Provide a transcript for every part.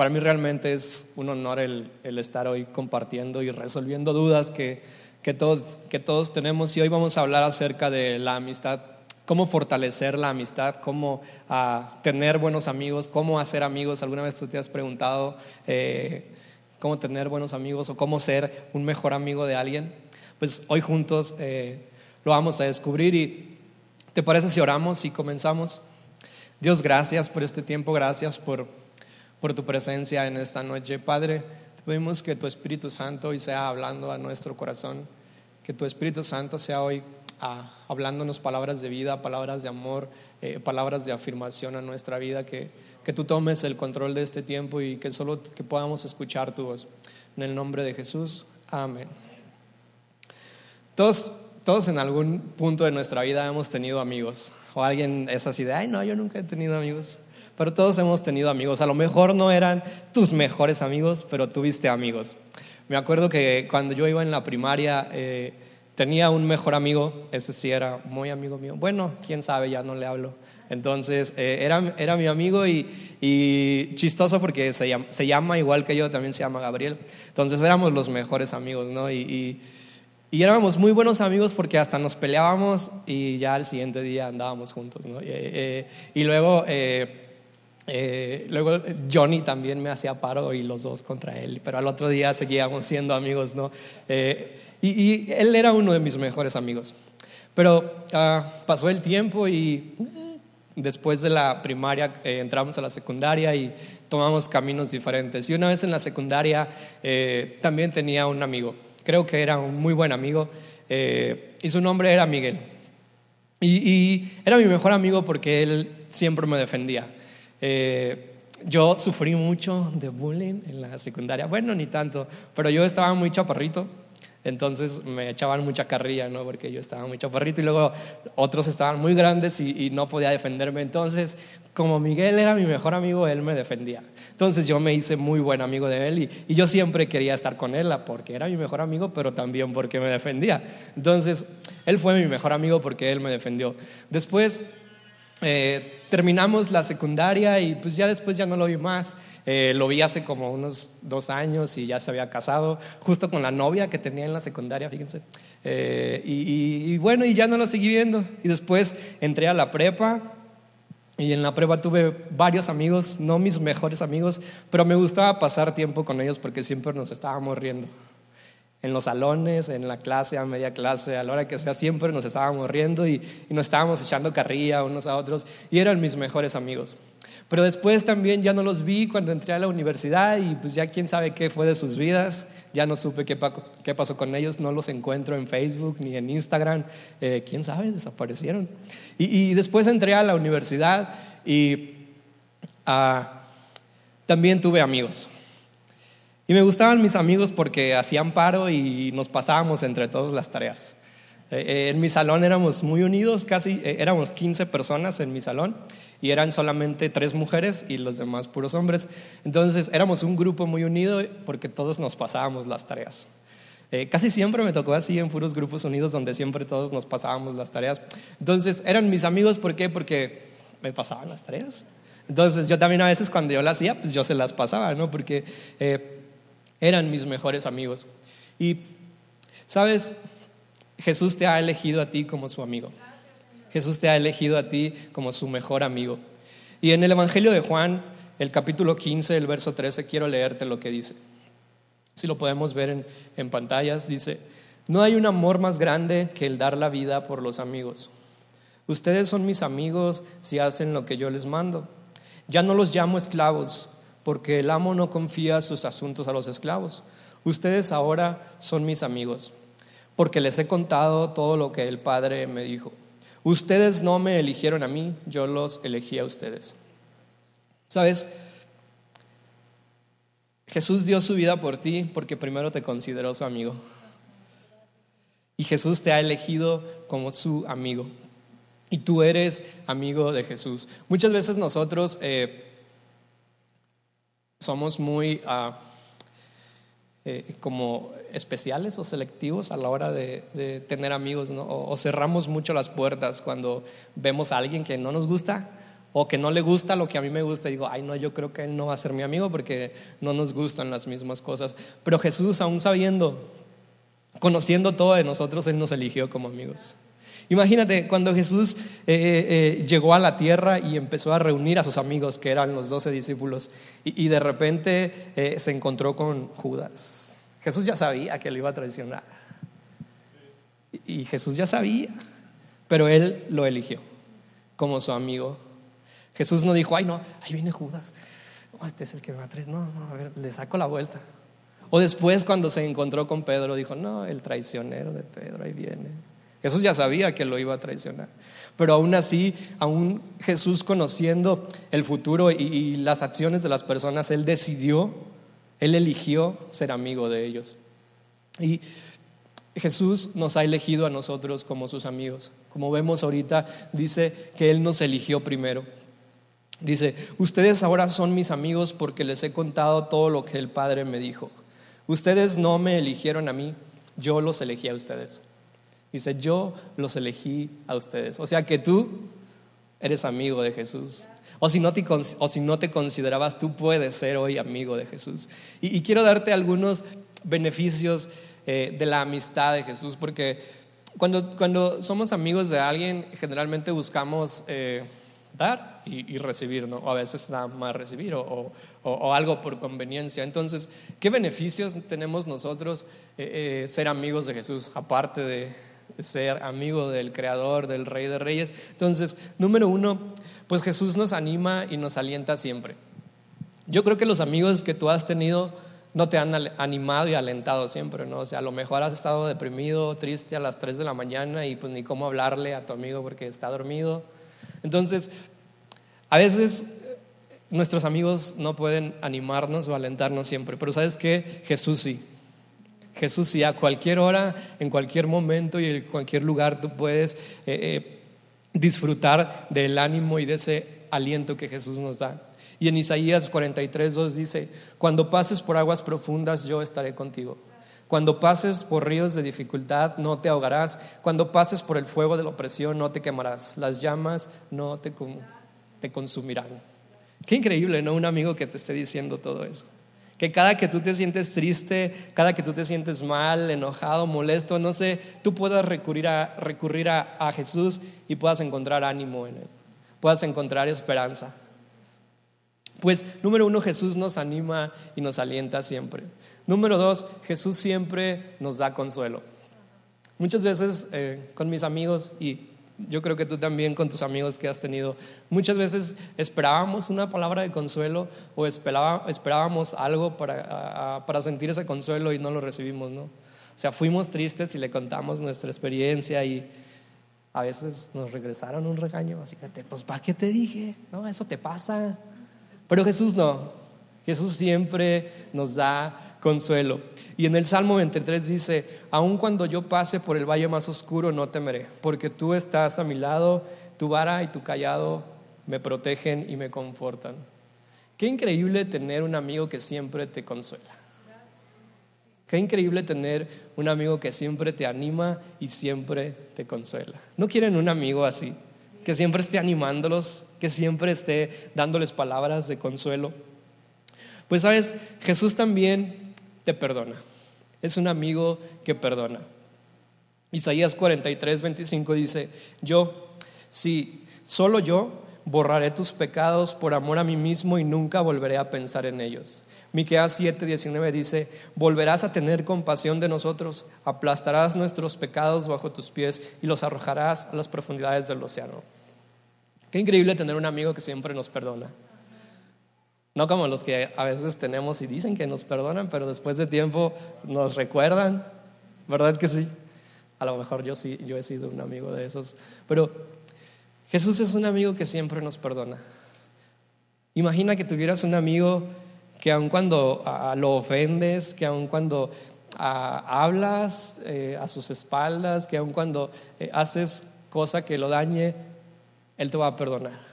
para mí realmente es un honor el, estar hoy compartiendo y resolviendo dudas que, que, todos, que todos tenemos. Y hoy vamos a hablar acerca de la amistad, cómo fortalecer la amistad, cómo ah, tener buenos amigos, cómo hacer amigos. ¿Alguna vez tú te has preguntado eh, cómo tener buenos amigos o cómo ser un mejor amigo de alguien? Pues hoy juntos eh, lo vamos a descubrir y ¿te parece si oramos y comenzamos? Dios, gracias por este tiempo, gracias por, por tu presencia en esta noche. Padre, te pedimos que tu Espíritu Santo hoy sea hablando a nuestro corazón, que tu Espíritu Santo sea hoy ah, hablándonos palabras de vida, palabras de amor, eh, palabras de afirmación a nuestra vida, que, que tú tomes el control de este tiempo y que solo que podamos escuchar tu voz. En el nombre de Jesús, amén. Todos, todos en algún punto de nuestra vida hemos tenido amigos. O alguien es así de, ay, no, yo nunca he tenido amigos. Pero todos hemos tenido amigos. A lo mejor no eran tus mejores amigos, pero tuviste amigos. Me acuerdo que cuando yo iba en la primaria eh, tenía un mejor amigo, ese sí era muy amigo mío. Bueno, quién sabe, ya no le hablo. Entonces, eh, era, era, mi amigo y, chistoso porque se llama, se llama, igual que yo, también se llama Gabriel. Entonces, éramos los mejores amigos, ¿no? y y éramos muy buenos amigos porque hasta nos peleábamos y ya al siguiente día andábamos juntos, ¿no? Eh, y luego, eh, eh, luego Johnny también me hacía paro y los dos contra él, pero al otro día seguíamos siendo amigos, ¿no? Y, él era uno de mis mejores amigos. Pero ah, pasó el tiempo y después de la primaria entramos a la secundaria y tomamos caminos diferentes. Y una vez en la secundaria también tenía un amigo creo que era un muy buen amigo, eh, y su nombre era Miguel. Y, era mi mejor amigo porque él siempre me defendía. Eh, yo sufrí mucho de bullying en la secundaria, bueno, ni tanto, pero yo estaba muy chaparrito, entonces me echaban mucha carrilla, ¿no? Porque yo estaba muy chaparrito y luego otros estaban muy grandes y, y no podía defenderme. Entonces, como Miguel era mi mejor amigo, él me defendía. Entonces yo me hice muy buen amigo de él y, yo siempre quería estar con él porque era mi mejor amigo, pero también porque me defendía. Entonces él fue mi mejor amigo porque él me defendió. Después eh, terminamos la secundaria y pues ya después ya no lo vi más. Eh, lo vi hace como unos dos años y ya se había casado, justo con la novia que tenía en la secundaria, fíjense. Eh, y, y, bueno, y ya no lo seguí viendo. Y después entré a la prepa y en la prueba tuve varios amigos, no mis mejores amigos, pero me gustaba pasar tiempo con ellos porque siempre nos estábamos riendo. En los salones, en la clase, a media clase, a la hora que sea, siempre nos estábamos riendo y, y nos estábamos echando carrilla unos a otros y eran mis mejores amigos. Pero después también ya no los vi cuando entré a la universidad y pues ya quién sabe qué fue de sus vidas, ya no supe qué, qué pasó con ellos, no los encuentro en Facebook ni en Instagram, eh, quién sabe, desaparecieron. Y, después entré a la universidad y ah, también tuve amigos. Y me gustaban mis amigos porque hacían paro y nos pasábamos entre todos las tareas. Eh, eh, en mi salón éramos muy unidos, casi éramos 15 personas en mi salón y eran solamente tres mujeres y los demás puros hombres. Entonces éramos un grupo muy unido porque todos nos pasábamos las tareas. Eh, casi siempre me tocó así en puros grupos unidos donde siempre todos nos pasábamos las tareas. Entonces eran mis amigos, ¿por qué? Porque me pasaban las tareas. Entonces yo también a veces cuando yo las hacía, pues yo se las pasaba, ¿no? Porque eh, eran mis mejores amigos. Y, ¿sabes? Jesús te ha elegido a ti como su amigo. Jesús te ha elegido a ti como su mejor amigo. Y en el Evangelio de Juan, el capítulo 15, el verso 13, quiero leerte lo que dice. Si lo podemos ver en, en pantallas, dice, no hay un amor más grande que el dar la vida por los amigos. Ustedes son mis amigos si hacen lo que yo les mando. Ya no los llamo esclavos, porque el amo no confía sus asuntos a los esclavos. Ustedes ahora son mis amigos, porque les he contado todo lo que el Padre me dijo. Ustedes no me eligieron a mí, yo los elegí a ustedes. ¿Sabes? Jesús dio su vida por ti porque primero te consideró su amigo. Y Jesús te ha elegido como su amigo. Y tú eres amigo de Jesús. Muchas veces nosotros eh, somos muy... Eh, como especiales o selectivos a la hora de, tener amigos, ¿no? o, cerramos mucho las puertas cuando vemos a alguien que no nos gusta o que no le gusta lo que a mí me gusta y digo, ay no, yo creo que él no va a ser mi amigo porque no nos gustan las mismas cosas. Pero Jesús, aún sabiendo, conociendo todo de nosotros, Él nos eligió como amigos. Imagínate cuando Jesús eh, eh, eh, llegó a la tierra y empezó a reunir a sus amigos, que eran los doce discípulos, y, de repente se encontró con Judas. Jesús ya sabía que lo iba a traicionar. Y, Jesús ya sabía, pero él lo eligió como su amigo. Jesús no dijo, ay no, ahí viene Judas. este es el que me va a traicionar. No, no, a ver, le saco la vuelta. O después cuando se encontró con Pedro, dijo, no, el traicionero de Pedro, ahí viene. Jesús ya sabía que lo iba a traicionar. Pero aún así, aún Jesús conociendo el futuro y, las acciones de las personas, Él decidió, Él eligió ser amigo de ellos. Y Jesús nos ha elegido a nosotros como sus amigos. Como vemos ahorita, dice que Él nos eligió primero. Dice, ustedes ahora son mis amigos porque les he contado todo lo que el Padre me dijo. Ustedes no me eligieron a mí, yo los elegí a ustedes. Dice, yo los elegí a ustedes. O sea que tú eres amigo de Jesús. O si no te, o si no te considerabas, tú puedes ser hoy amigo de Jesús. Y, quiero darte algunos beneficios eh, de la amistad de Jesús, porque cuando, cuando somos amigos de alguien, generalmente buscamos eh, dar y, recibir, ¿no? O a veces nada más recibir o, o, algo por conveniencia. Entonces, ¿qué beneficios tenemos nosotros eh, ser amigos de Jesús, aparte de ser amigo del Creador, del Rey de Reyes. Entonces, número uno, pues Jesús nos anima y nos alienta siempre. Yo creo que los amigos que tú has tenido no te han animado y alentado siempre, ¿no? O sea, a lo mejor has estado deprimido, triste a las 3 de la mañana y pues ni cómo hablarle a tu amigo porque está dormido. Entonces, a veces nuestros amigos no pueden animarnos o alentarnos siempre, pero ¿sabes qué? Jesús sí. Jesús, si a cualquier hora, en cualquier momento y en cualquier lugar tú puedes eh, eh, disfrutar del ánimo y de ese aliento que Jesús nos da. Y en Isaías 43, 2 dice, cuando pases por aguas profundas, yo estaré contigo. Cuando pases por ríos de dificultad, no te ahogarás. Cuando pases por el fuego de la opresión, no te quemarás. Las llamas no te, te consumirán. Qué increíble, ¿no? Un amigo que te esté diciendo todo eso. Que cada que tú te sientes triste, cada que tú te sientes mal, enojado, molesto, no sé, tú puedas recurrir a, recurrir a, Jesús y puedas encontrar ánimo en Él, puedas encontrar esperanza. Pues número uno, Jesús nos anima y nos alienta siempre. Número dos, Jesús siempre nos da consuelo. Muchas veces eh, con mis amigos y yo creo que tú también con tus amigos que has tenido, muchas veces esperábamos una palabra de consuelo o esperábamos algo para, para sentir ese consuelo y no lo recibimos, ¿no? O sea, fuimos tristes y le contamos nuestra experiencia y a veces nos regresaron un regaño, así que, pues, ¿para qué te dije? No, eso te pasa. Pero Jesús no. Jesús siempre nos da consuelo. Y en el Salmo 23 dice, aun cuando yo pase por el valle más oscuro, no temeré, porque tú estás a mi lado, tu vara y tu callado me protegen y me confortan. Qué increíble tener un amigo que siempre te consuela. Qué increíble tener un amigo que siempre te anima y siempre te consuela. ¿No quieren un amigo así? Que siempre esté animándolos, que siempre esté dándoles palabras de consuelo. Pues sabes, Jesús también te perdona. Es un amigo que perdona. Isaías 43, 25 dice, yo, si solo yo borraré tus pecados por amor a mí mismo y nunca volveré a pensar en ellos. Miqueas 7, 19 dice, volverás a tener compasión de nosotros, aplastarás nuestros pecados bajo tus pies y los arrojarás a las profundidades del océano. Qué increíble tener un amigo que siempre nos perdona. No como los que a veces tenemos y dicen que nos perdonan, pero después de tiempo nos recuerdan, ¿verdad que sí? A lo mejor yo sí, yo he sido un amigo de esos. Pero Jesús es un amigo que siempre nos perdona. Imagina que tuvieras un amigo que aun cuando lo ofendes, que aun cuando hablas eh, a sus espaldas, que aun cuando eh, haces cosa que lo dañe, Él te va a perdonar.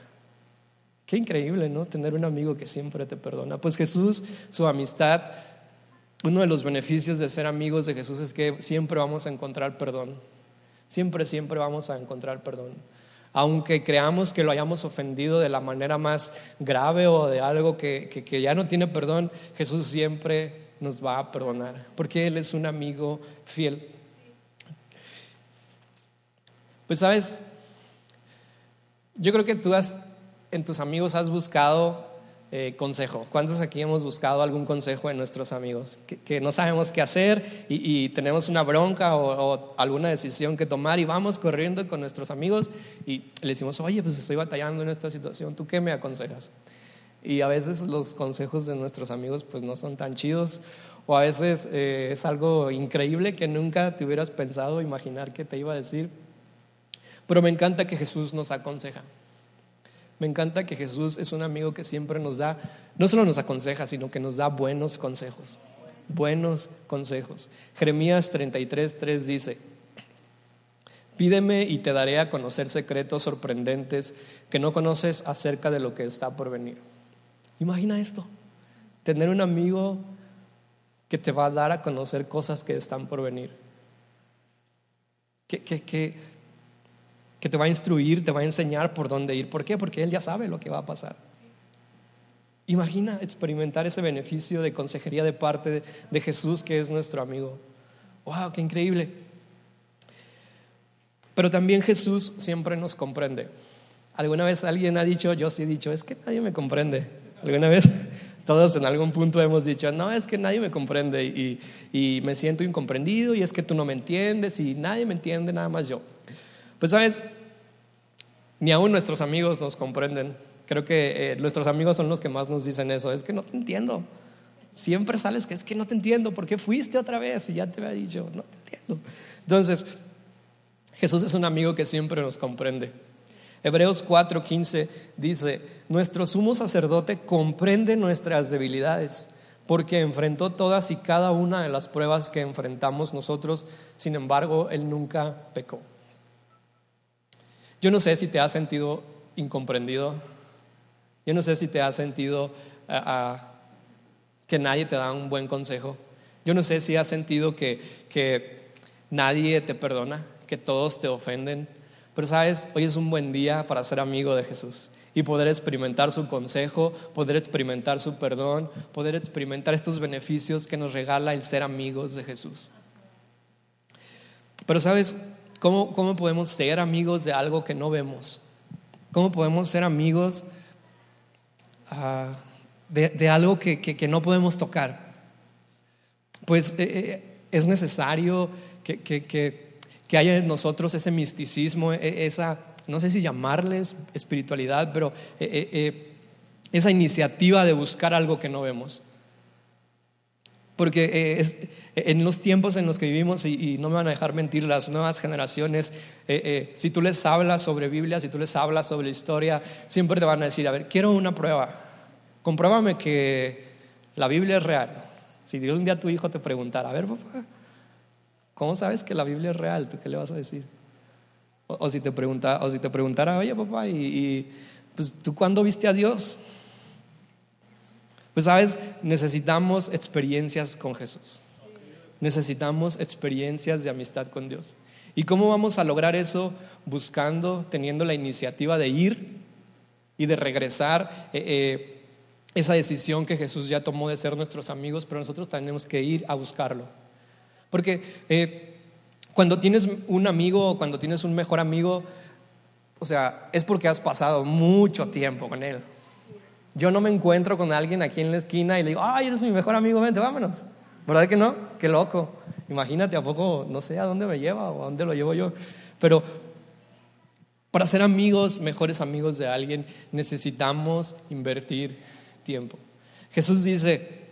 Qué increíble, ¿no? Tener un amigo que siempre te perdona. Pues Jesús, su amistad, uno de los beneficios de ser amigos de Jesús es que siempre vamos a encontrar perdón. Siempre, siempre vamos a encontrar perdón. aunque creamos que lo hayamos ofendido de la manera más grave o de algo que, que ya no tiene perdón, Jesús siempre nos va a perdonar, porque Él es un amigo fiel. Pues sabes, yo creo que tú has, en tus amigos has buscado eh, consejo. ¿Cuántos aquí hemos buscado algún consejo en nuestros amigos? Que, no sabemos qué hacer y, tenemos una bronca o, alguna decisión que tomar y vamos corriendo con nuestros amigos y le decimos, oye, pues estoy batallando en esta situación, ¿tú qué me aconsejas? Y a veces los consejos de nuestros amigos pues no son tan chidos o a veces eh, es algo increíble que nunca te hubieras pensado imaginar que te iba a decir. Pero me encanta que Jesús nos aconseja. Me encanta que Jesús es un amigo que siempre nos da, no solo nos aconseja, sino que nos da buenos consejos. Buenos consejos. Jeremías 33, 3 dice, pídeme y te daré a conocer secretos sorprendentes que no conoces acerca de lo que está por venir. Imagina esto, tener un amigo que te va a dar a conocer cosas que están por venir. Que, que, que que te va a instruir, te va a enseñar por dónde ir. ¿Por qué? Porque Él ya sabe lo que va a pasar. Imagina experimentar ese beneficio de consejería de parte de, Jesús, que es nuestro amigo. ¡Wow! ¡Qué increíble! Pero también Jesús siempre nos comprende. ¿Alguna vez alguien ha dicho, yo sí he dicho, es que nadie me comprende? ¿Alguna vez? Todos en algún punto hemos dicho, no, es que nadie me comprende y, me siento incomprendido y es que tú no me entiendes y nadie me entiende, nada más yo. Pues sabes, ni aún nuestros amigos nos comprenden. Creo que eh, nuestros amigos son los que más nos dicen eso. Es que no te entiendo. Siempre sales que es que no te entiendo. ¿Por qué fuiste otra vez? Y ya te había dicho, no te entiendo. Entonces, Jesús es un amigo que siempre nos comprende. Hebreos 4:15 dice, nuestro sumo sacerdote comprende nuestras debilidades, porque enfrentó todas y cada una de las pruebas que enfrentamos nosotros, sin embargo, él nunca pecó. Yo no sé si te has sentido incomprendido. Yo no sé si te has sentido que nadie te da un buen consejo. Yo no sé si has sentido que, que nadie te perdona, que todos te ofenden. Pero sabes, hoy es un buen día para ser amigo de Jesús y poder experimentar su consejo, poder experimentar su perdón, poder experimentar estos beneficios que nos regala el ser amigos de Jesús. Pero sabes, ¿Cómo, podemos ser amigos de algo que no vemos? ¿Cómo podemos ser amigos ah, de, algo que, no podemos tocar? Pues eh, eh, es necesario que, que, haya en nosotros ese misticismo, e, esa, no sé si llamarles espiritualidad, pero eh, esa iniciativa de buscar algo que no vemos. Porque eh, es, en los tiempos en los que vivimos, y, no me van a dejar mentir las nuevas generaciones, eh, eh, si tú les hablas sobre Biblia, si tú les hablas sobre historia, siempre te van a decir, a ver, quiero una prueba, compruébame que la Biblia es real. Si un día tu hijo te preguntara, a ver, papá, ¿cómo sabes que la Biblia es real? ¿Tú qué le vas a decir? O, si, te pregunta, o si te preguntara, oye, papá, y, y pues, ¿tú cuándo viste a Dios? Pues sabes, necesitamos experiencias con Jesús. Necesitamos experiencias de amistad con Dios. ¿Y cómo vamos a lograr eso? Buscando, teniendo la iniciativa de ir y de regresar eh, eh, esa decisión que Jesús ya tomó de ser nuestros amigos, pero nosotros tenemos que ir a buscarlo. Porque eh, cuando tienes un amigo o cuando tienes un mejor amigo, o sea, es porque has pasado mucho tiempo con él. Yo no me encuentro con alguien aquí en la esquina y le digo, ay, eres mi mejor amigo, vente, vámonos. ¿Verdad que no? Qué loco. Imagínate, ¿a poco no sé a dónde me lleva o a dónde lo llevo yo? Pero para ser amigos, mejores amigos de alguien, necesitamos invertir tiempo. Jesús dice,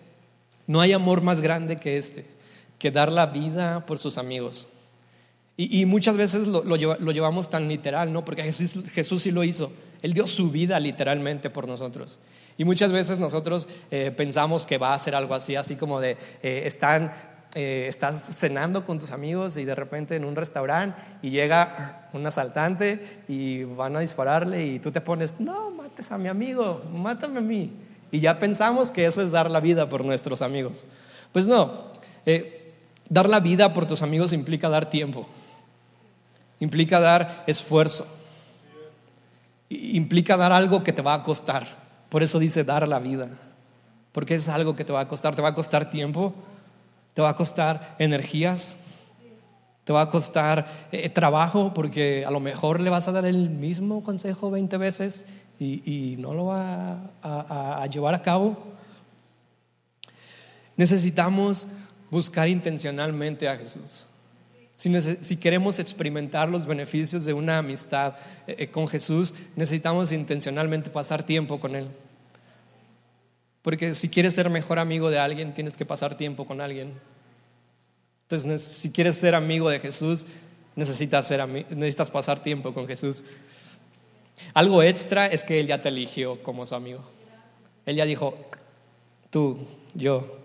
no hay amor más grande que este, que dar la vida por sus amigos. Y, muchas veces lo, llevamos tan literal, ¿no? Porque Jesús, Jesús sí lo hizo. Él dio su vida literalmente por nosotros. Y muchas veces nosotros eh, pensamos que va a ser algo así, así como de, eh, están, eh, estás cenando con tus amigos y de repente en un restaurante y llega un asaltante y van a dispararle y tú te pones, no, mates a mi amigo, mátame a mí. Y ya pensamos que eso es dar la vida por nuestros amigos. Pues no, dar la vida por tus amigos implica dar tiempo, implica dar esfuerzo implica dar algo que te va a costar. Por eso dice dar la vida. Porque es algo que te va a costar. Te va a costar tiempo, te va a costar energías, te va a costar eh, trabajo, porque a lo mejor le vas a dar el mismo consejo 20 veces y, no lo va a llevar a cabo. Necesitamos buscar intencionalmente a Jesús. Si, queremos experimentar los beneficios de una amistad eh, eh, con Jesús, necesitamos intencionalmente pasar tiempo con Él. Porque si quieres ser mejor amigo de alguien, tienes que pasar tiempo con alguien. Entonces, si quieres ser amigo de Jesús, necesitas, necesitas pasar tiempo con Jesús. Algo extra es que Él ya te eligió como su amigo. Él ya dijo, tú, yo,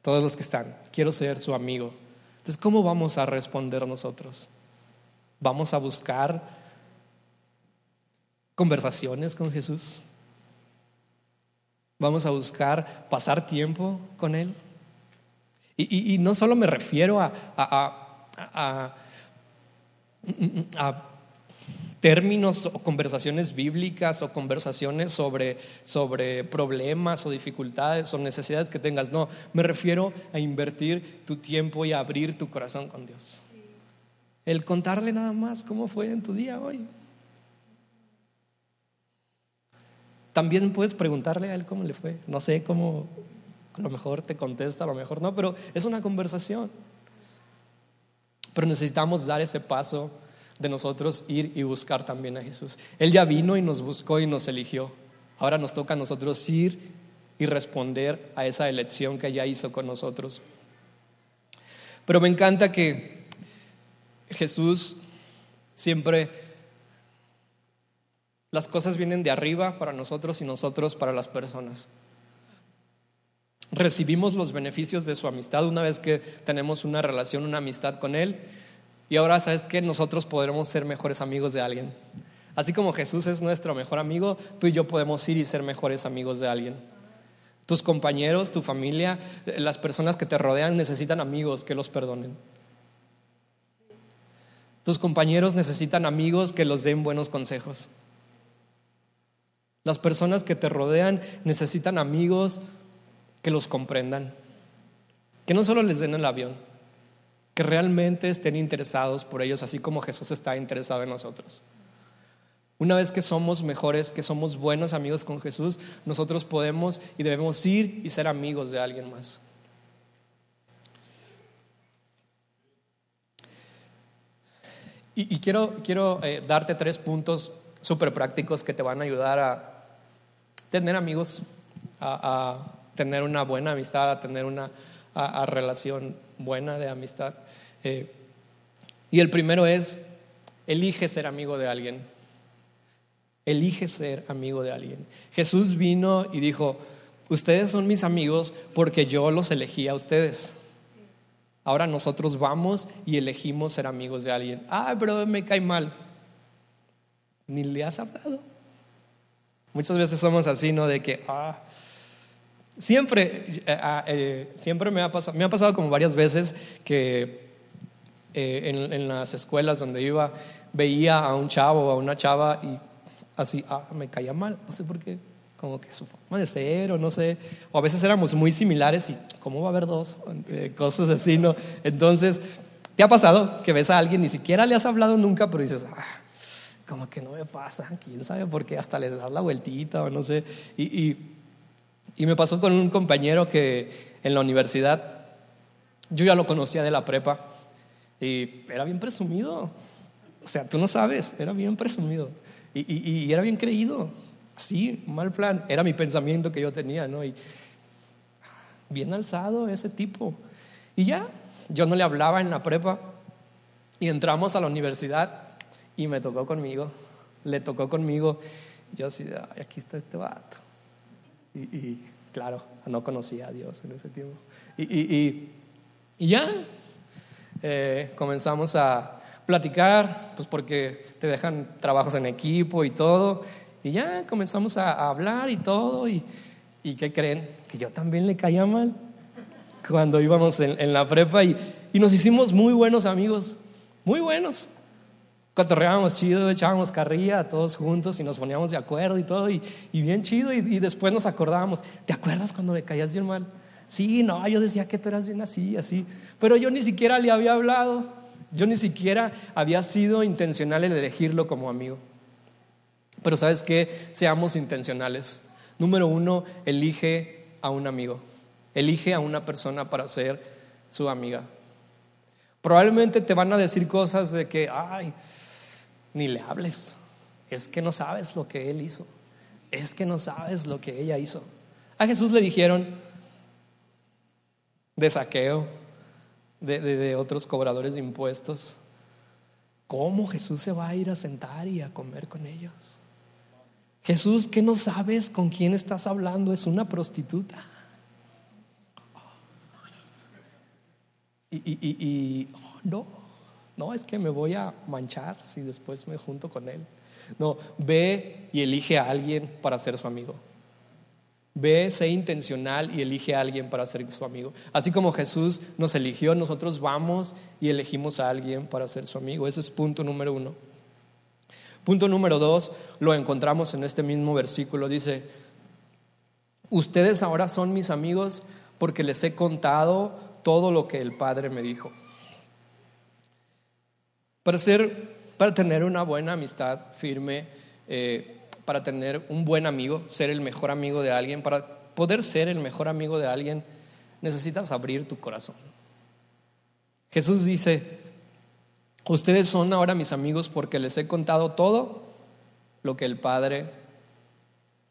todos los que están, quiero ser su amigo. Entonces, ¿cómo vamos a responder nosotros? ¿Vamos a buscar conversaciones con Jesús? ¿Vamos a buscar pasar tiempo con Él? Y, no solo me refiero a, a términos o conversaciones bíblicas o conversaciones sobre, sobre problemas o dificultades o necesidades que tengas. No, me refiero a invertir tu tiempo y abrir tu corazón con Dios. El contarle nada más cómo fue en tu día hoy. También puedes preguntarle a él cómo le fue. No sé cómo, a lo mejor te contesta, a lo mejor no, pero es una conversación. Pero necesitamos dar ese paso de nosotros ir y buscar también a Jesús. Él ya vino y nos buscó y nos eligió. Ahora nos toca a nosotros ir y responder a esa elección que ya hizo con nosotros. Pero me encanta que Jesús siempre las cosas vienen de arriba para nosotros y nosotros para las personas. Recibimos los beneficios de su amistad una vez que tenemos una relación, una amistad con Él y ahora, ¿sabes que Nosotros podremos ser mejores amigos de alguien. Así como Jesús es nuestro mejor amigo, tú y yo podemos ir y ser mejores amigos de alguien. Tus compañeros, tu familia, las personas que te rodean necesitan amigos que los perdonen. Tus compañeros necesitan amigos que los den buenos consejos. Las personas que te rodean necesitan amigos que los comprendan. Que no solo les den el avión, que realmente estén interesados por ellos, así como Jesús está interesado en nosotros. Una vez que somos mejores, que somos buenos amigos con Jesús, nosotros podemos y debemos ir y ser amigos de alguien más. Y, quiero, quiero eh, darte tres puntos súper prácticos que te van a ayudar a tener amigos, a, tener una buena amistad, a tener una relación buena de amistad. Eh, y el primero es, elige ser amigo de alguien. Elige ser amigo de alguien. Jesús vino y dijo, ustedes son mis amigos porque yo los elegí a ustedes. Ahora nosotros vamos y elegimos ser amigos de alguien. Ah, pero me cae mal. Ni le has hablado. Muchas veces somos así, ¿no? De que, ah, siempre, eh, ah, eh, siempre me ha pasado, me ha pasado como varias veces que eh, en, las escuelas donde iba, veía a un chavo o a una chava y así, ah, me caía mal, no sé por qué, como que su forma de ser o no sé, o a veces éramos muy similares y ¿cómo va a haber dos? Eh, cosas así, ¿no? Entonces, ¿te ha pasado que ves a alguien, ni siquiera le has hablado nunca, pero dices, ah, como que no me pasa, quién sabe por qué, hasta le das la vueltita o no sé. Y, y, y me pasó con un compañero que en la universidad, yo ya lo conocía de la prepa, y era bien presumido. O sea, tú no sabes, era bien presumido. Y, era bien creído. Así, mal plan. Era mi pensamiento que yo tenía, ¿no? Y bien alzado ese tipo. Y ya, yo no le hablaba en la prepa. Y entramos a la universidad y me tocó conmigo. Le tocó conmigo. Yo así, Ay, aquí está este vato. Y, claro, no conocía a Dios en ese tiempo. y ya, eh, comenzamos a platicar, pues porque te dejan trabajos en equipo y todo. Y ya comenzamos a, hablar y todo. Y, y, ¿qué creen? Que yo también le caía mal cuando íbamos en, la prepa y, y, nos hicimos muy buenos amigos, muy buenos. Cotorreábamos chido, echábamos carrilla todos juntos y nos poníamos de acuerdo y todo, y, bien chido. Y, y, después nos acordábamos, ¿te acuerdas cuando me caías bien mal? Sí, no, yo decía que tú eras bien así, así. Pero yo ni siquiera le había hablado. Yo ni siquiera había sido intencional en elegirlo como amigo. Pero sabes qué, seamos intencionales. Número uno, elige a un amigo. Elige a una persona para ser su amiga. Probablemente te van a decir cosas de que, ay, ni le hables. Es que no sabes lo que él hizo. Es que no sabes lo que ella hizo. A Jesús le dijeron de saqueo, de, otros cobradores de impuestos. ¿Cómo Jesús se va a ir a sentar y a comer con ellos? Jesús, ¿qué no sabes con quién estás hablando? Es una prostituta. Y, oh, no, no, es que me voy a manchar si después me junto con él. No, ve y elige a alguien para ser su amigo. Ve, sé intencional y elige a alguien para ser su amigo. Así como Jesús nos eligió, nosotros vamos y elegimos a alguien para ser su amigo. Ese es punto número uno. Punto número dos, lo encontramos en este mismo versículo. Dice, ustedes ahora son mis amigos porque les he contado todo lo que el Padre me dijo. Para, ser, para tener una buena amistad firme, eh, para tener un buen amigo, ser el mejor amigo de alguien, para poder ser el mejor amigo de alguien, necesitas abrir tu corazón. Jesús dice, ustedes son ahora mis amigos porque les he contado todo lo que el Padre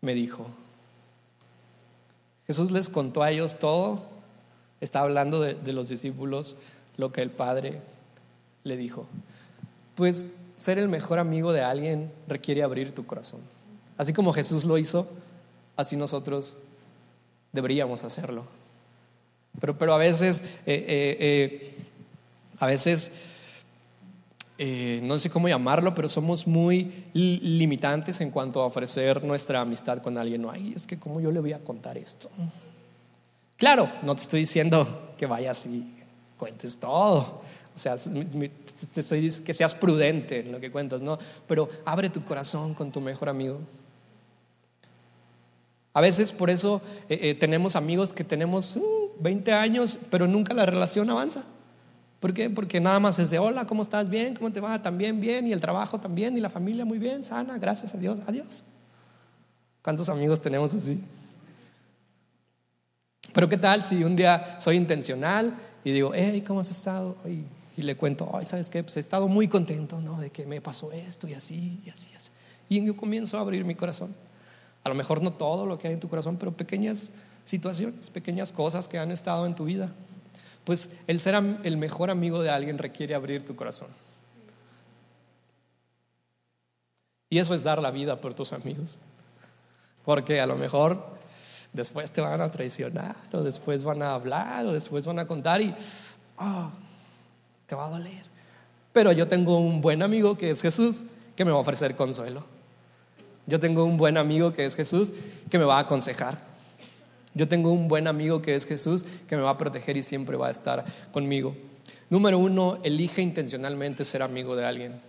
me dijo. Jesús les contó a ellos todo, está hablando de, de los discípulos, lo que el Padre le dijo. Pues ser el mejor amigo de alguien requiere abrir tu corazón. Así como Jesús lo hizo, así nosotros deberíamos hacerlo. Pero, pero a veces, eh, eh, eh, a veces, no sé cómo llamarlo, pero somos muy limitantes en cuanto a ofrecer nuestra amistad con alguien. No, hay es que cómo yo le voy a contar esto. Claro, no te estoy diciendo que vayas y cuentes todo. O sea, te estoy diciendo que seas prudente en lo que cuentas, ¿no? Pero abre tu corazón con tu mejor amigo. A veces por eso eh, eh, tenemos amigos que tenemos 20 uh, años, pero nunca la relación avanza. ¿Por qué? Porque nada más es de hola, ¿cómo estás? Bien, ¿cómo te va? También bien, y el trabajo también, y la familia muy bien, sana, gracias a Dios, adiós. ¿Cuántos amigos tenemos así? Pero ¿qué tal si un día soy intencional y digo, hey, ¿cómo has estado? Y, y le cuento, ay, ¿sabes qué? Pues he estado muy contento, ¿no? De que me pasó esto y así, y así, y así. Y yo comienzo a abrir mi corazón. A lo mejor no todo lo que hay en tu corazón, pero pequeñas situaciones, pequeñas cosas que han estado en tu vida. Pues el ser el mejor amigo de alguien requiere abrir tu corazón. Y eso es dar la vida por tus amigos. Porque a lo mejor después te van a traicionar, o después van a hablar, o después van a contar y ah, te va a doler. Pero yo tengo un buen amigo que es Jesús, que me va a ofrecer consuelo. Yo tengo un buen amigo que es Jesús que me va a aconsejar. Yo tengo un buen amigo que es Jesús que me va a proteger y siempre va a estar conmigo. Número uno, elige intencionalmente ser amigo de alguien.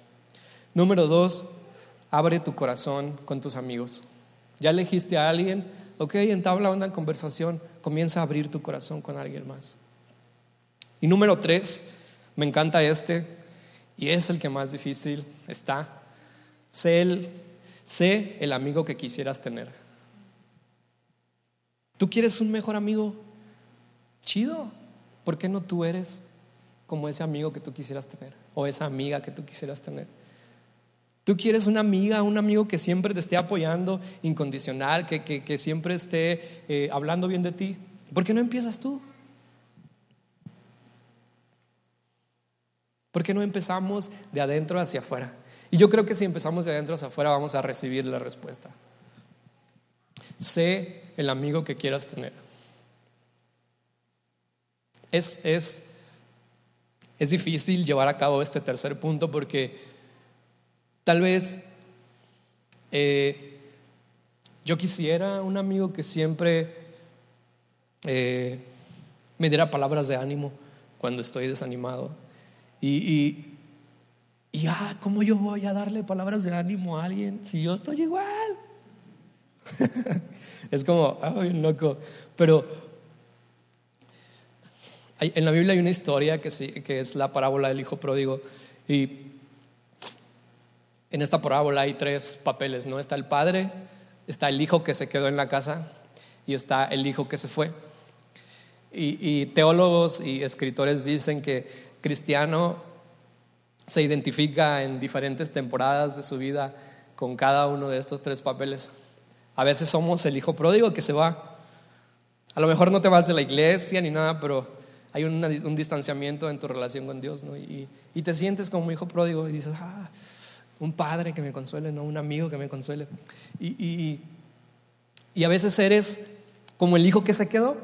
Número dos, abre tu corazón con tus amigos. Ya elegiste a alguien, ok, entabla una conversación, comienza a abrir tu corazón con alguien más. Y número tres, me encanta este, y es el que más difícil está, sé el Sé el amigo que quisieras tener. ¿Tú quieres un mejor amigo? Chido. ¿Por qué no tú eres como ese amigo que tú quisieras tener? O esa amiga que tú quisieras tener. Tú quieres una amiga, un amigo que siempre te esté apoyando incondicional, que, siempre esté eh, hablando bien de ti. ¿Por qué no empiezas tú? ¿Por qué no empezamos de adentro hacia afuera? Y yo creo que si empezamos de adentro hacia afuera vamos a recibir la respuesta. Sé el amigo que quieras tener. Es, es, es difícil llevar a cabo este tercer punto porque tal vez eh, yo quisiera un amigo que siempre eh, me diera palabras de ánimo cuando estoy desanimado. y, Y ah, ¿cómo yo voy a darle palabras de ánimo a alguien si yo estoy igual? es como, ay, loco. Pero en la Biblia hay una historia que, sí, que es la parábola del hijo pródigo. Y en esta parábola hay tres papeles, ¿no? Está el padre, está el hijo que se quedó en la casa y está el hijo que se fue. Y, teólogos y escritores dicen que cristiano se identifica en diferentes temporadas de su vida con cada uno de estos tres papeles. A veces somos el hijo pródigo que se va. A lo mejor no te vas de la iglesia ni nada, pero hay un distanciamiento en tu relación con Dios, ¿no? Y, y, te sientes como hijo pródigo y dices, ah, un padre que me consuele, ¿no? Un amigo que me consuele. Y, y a veces eres como el hijo que se quedó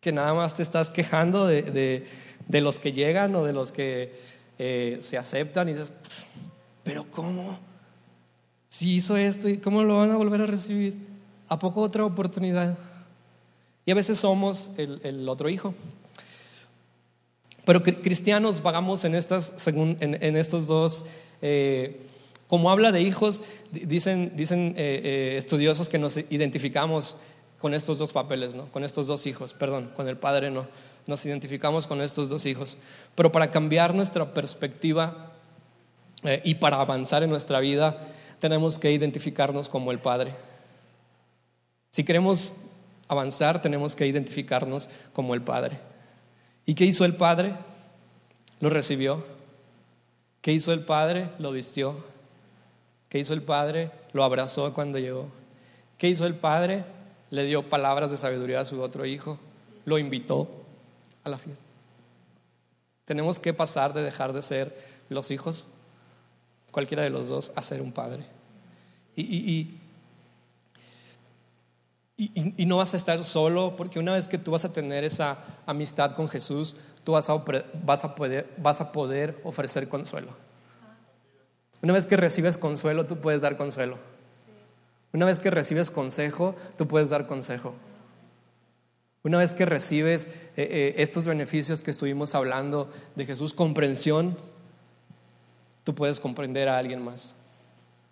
que nada más te estás quejando de, los que llegan o de los que eh, se aceptan y dices, pero ¿cómo? Si hizo esto, ¿y cómo lo van a volver a recibir? ¿A poco otra oportunidad? Y a veces somos el, otro hijo. Pero cristianos vagamos en, estas, según, en, estos dos, eh, como habla de hijos, dicen, dicen eh, estudiosos que nos identificamos con estos dos papeles, ¿no? con estos dos hijos, perdón, con el Padre no, nos identificamos con estos dos hijos. Pero para cambiar nuestra perspectiva eh, y para avanzar en nuestra vida, tenemos que identificarnos como el Padre. Si queremos avanzar, tenemos que identificarnos como el Padre. ¿Y qué hizo el Padre? Lo recibió. ¿Qué hizo el Padre? Lo vistió. ¿Qué hizo el Padre? Lo abrazó cuando llegó. ¿Qué hizo el Padre? le dio palabras de sabiduría a su otro hijo, lo invitó la fiesta. Tenemos que pasar de dejar de ser los hijos, cualquiera de los dos, a ser un padre. Y, y, no vas a estar solo, porque una vez que tú vas a tener esa amistad con Jesús, tú vas a, vas a, poder, vas a poder ofrecer consuelo. Una vez que recibes consuelo, tú puedes dar consuelo. Una vez que recibes consejo, tú puedes dar consejo. Una vez que recibes eh, eh, estos beneficios que estuvimos hablando de Jesús, comprensión, tú puedes comprender a alguien más.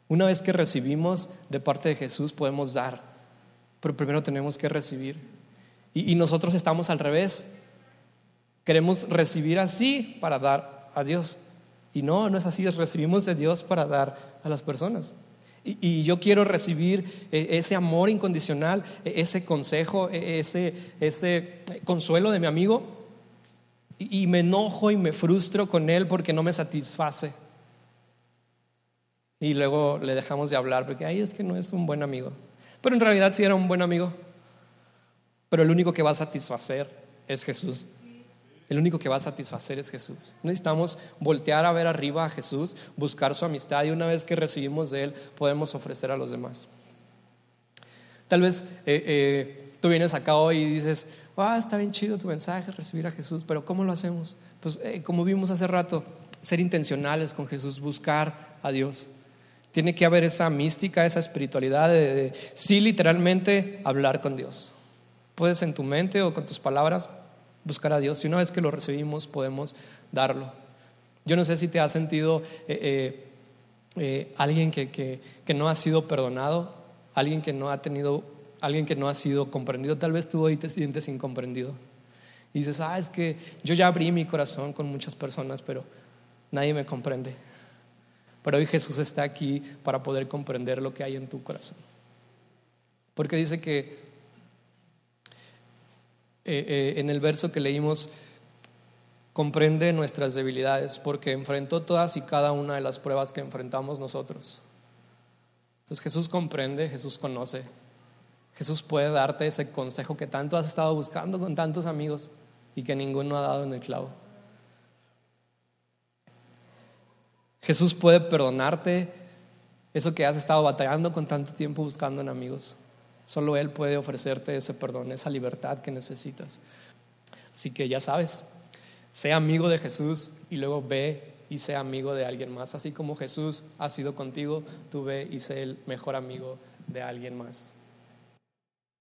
Una vez que recibimos de parte de Jesús, podemos dar, pero primero tenemos que recibir. Y, y nosotros estamos al revés. Queremos recibir así para dar a Dios. Y no, no es así, recibimos de Dios para dar a las personas. Y, yo quiero recibir eh, ese amor incondicional, e, ese consejo, e, ese, ese consuelo de mi amigo. Y, me enojo y me frustro con él porque no me satisface. Y luego le dejamos de hablar porque, ay, es que no es un buen amigo. Pero en realidad sí era un buen amigo. Pero el único que va a satisfacer es Jesús. El único que va a satisfacer es Jesús. Necesitamos voltear a ver arriba a Jesús, buscar su amistad y una vez que recibimos de Él podemos ofrecer a los demás. Tal vez eh, eh, tú vienes acá hoy y dices, ah, está bien chido tu mensaje, recibir a Jesús, pero ¿cómo lo hacemos? Pues eh, como vimos hace rato, ser intencionales con Jesús, buscar a Dios. Tiene que haber esa mística, esa espiritualidad de sí literalmente hablar con Dios. Puedes en tu mente o con tus palabras buscar a Dios y una vez que lo recibimos podemos darlo. Yo no sé si te has sentido eh, eh, eh, alguien que, que, no ha sido perdonado, alguien que no ha tenido, alguien que no ha sido comprendido. Tal vez tú hoy te sientes incomprendido. Y dices, ah, es que yo ya abrí mi corazón con muchas personas, pero nadie me comprende. Pero hoy Jesús está aquí para poder comprender lo que hay en tu corazón. Porque dice que eh, en el verso que leímos, comprende nuestras debilidades porque enfrentó todas y cada una de las pruebas que enfrentamos nosotros. Entonces Jesús comprende, Jesús conoce, Jesús puede darte ese consejo que tanto has estado buscando con tantos amigos y que ninguno ha dado en el clavo. Jesús puede perdonarte eso que has estado batallando con tanto tiempo buscando en amigos. Solo Él puede ofrecerte ese perdón, esa libertad que necesitas. Así que ya sabes, sea amigo de Jesús y luego ve y sea amigo de alguien más. Así como Jesús ha sido contigo, tú ve y sé el mejor amigo de alguien más.